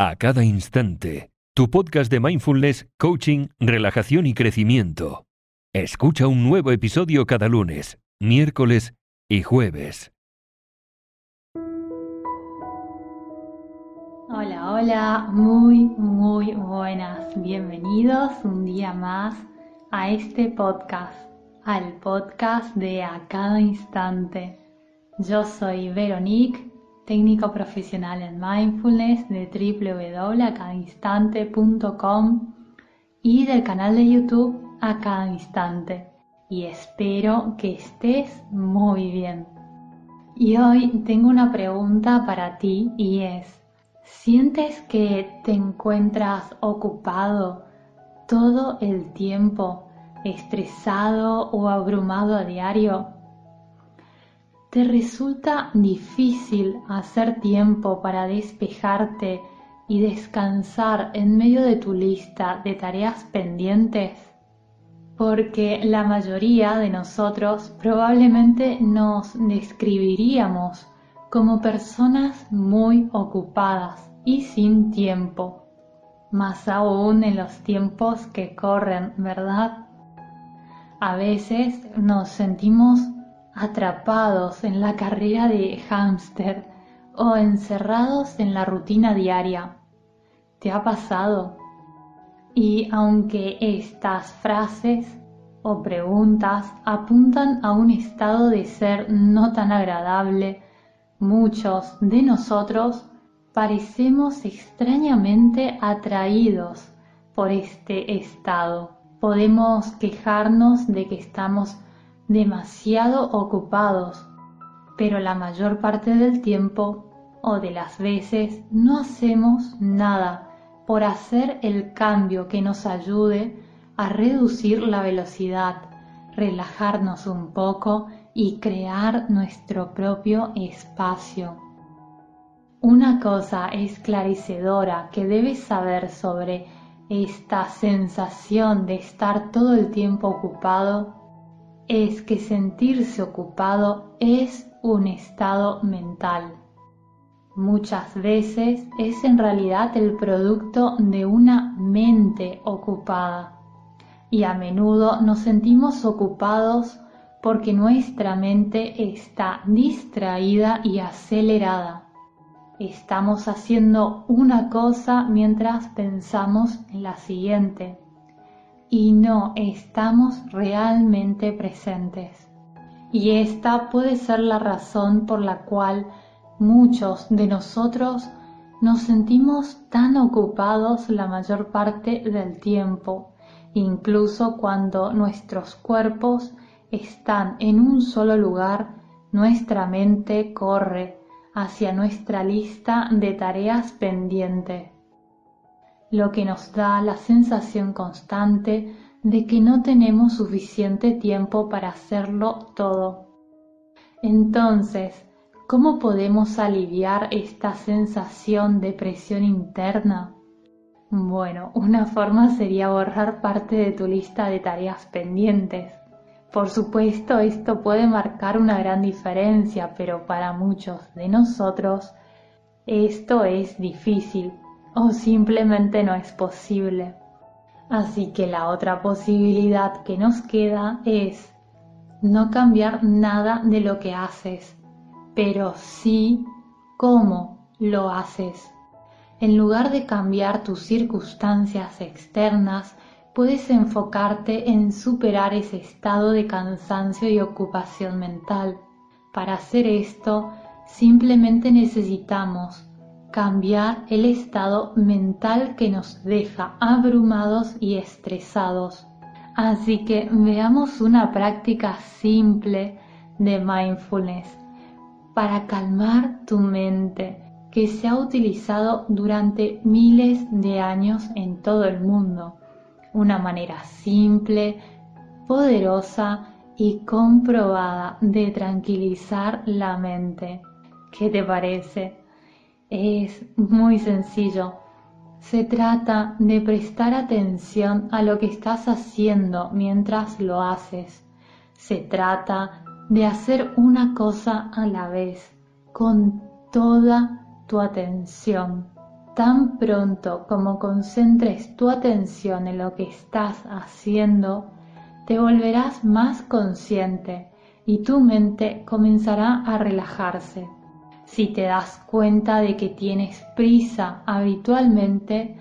a cada instante. Tu podcast de mindfulness, coaching, relajación y crecimiento. Escucha un nuevo episodio cada lunes, miércoles y jueves. Hola, hola, muy, muy buenas. Bienvenidos un día más a este podcast, al podcast de A Cada Instante. Yo soy Veronique técnico profesional en mindfulness de www.acadainstante.com y del canal de YouTube a cada instante. Y espero que estés muy bien. Y hoy tengo una pregunta para ti y es, ¿sientes que te encuentras ocupado todo el tiempo, estresado o abrumado a diario? ¿Te resulta difícil hacer tiempo para despejarte y descansar en medio de tu lista de tareas pendientes? Porque la mayoría de nosotros probablemente nos describiríamos como personas muy ocupadas y sin tiempo, más aún en los tiempos que corren, ¿verdad? A veces nos sentimos atrapados en la carrera de hámster o encerrados en la rutina diaria. ¿Te ha pasado? Y aunque estas frases o preguntas apuntan a un estado de ser no tan agradable, muchos de nosotros parecemos extrañamente atraídos por este estado. Podemos quejarnos de que estamos demasiado ocupados, pero la mayor parte del tiempo o de las veces no hacemos nada por hacer el cambio que nos ayude a reducir la velocidad, relajarnos un poco y crear nuestro propio espacio. Una cosa esclarecedora que debes saber sobre esta sensación de estar todo el tiempo ocupado es que sentirse ocupado es un estado mental. Muchas veces es en realidad el producto de una mente ocupada y a menudo nos sentimos ocupados porque nuestra mente está distraída y acelerada. Estamos haciendo una cosa mientras pensamos en la siguiente y no estamos realmente presentes. Y esta puede ser la razón por la cual muchos de nosotros nos sentimos tan ocupados la mayor parte del tiempo, incluso cuando nuestros cuerpos están en un solo lugar, nuestra mente corre hacia nuestra lista de tareas pendientes lo que nos da la sensación constante de que no tenemos suficiente tiempo para hacerlo todo. Entonces, ¿cómo podemos aliviar esta sensación de presión interna? Bueno, una forma sería borrar parte de tu lista de tareas pendientes. Por supuesto, esto puede marcar una gran diferencia, pero para muchos de nosotros esto es difícil o simplemente no es posible. Así que la otra posibilidad que nos queda es no cambiar nada de lo que haces, pero sí cómo lo haces. En lugar de cambiar tus circunstancias externas, puedes enfocarte en superar ese estado de cansancio y ocupación mental. Para hacer esto, simplemente necesitamos cambiar el estado mental que nos deja abrumados y estresados. Así que veamos una práctica simple de mindfulness para calmar tu mente que se ha utilizado durante miles de años en todo el mundo. Una manera simple, poderosa y comprobada de tranquilizar la mente. ¿Qué te parece? Es muy sencillo. Se trata de prestar atención a lo que estás haciendo mientras lo haces. Se trata de hacer una cosa a la vez, con toda tu atención. Tan pronto como concentres tu atención en lo que estás haciendo, te volverás más consciente y tu mente comenzará a relajarse. Si te das cuenta de que tienes prisa habitualmente,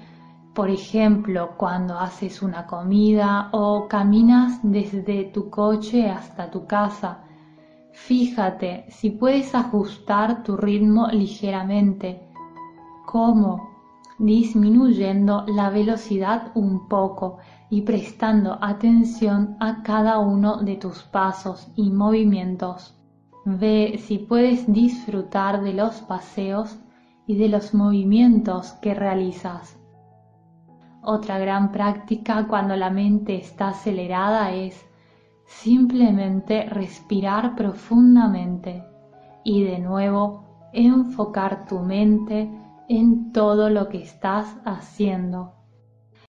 por ejemplo, cuando haces una comida o caminas desde tu coche hasta tu casa, fíjate si puedes ajustar tu ritmo ligeramente. ¿Cómo? Disminuyendo la velocidad un poco y prestando atención a cada uno de tus pasos y movimientos. Ve si puedes disfrutar de los paseos y de los movimientos que realizas. Otra gran práctica cuando la mente está acelerada es simplemente respirar profundamente y de nuevo enfocar tu mente en todo lo que estás haciendo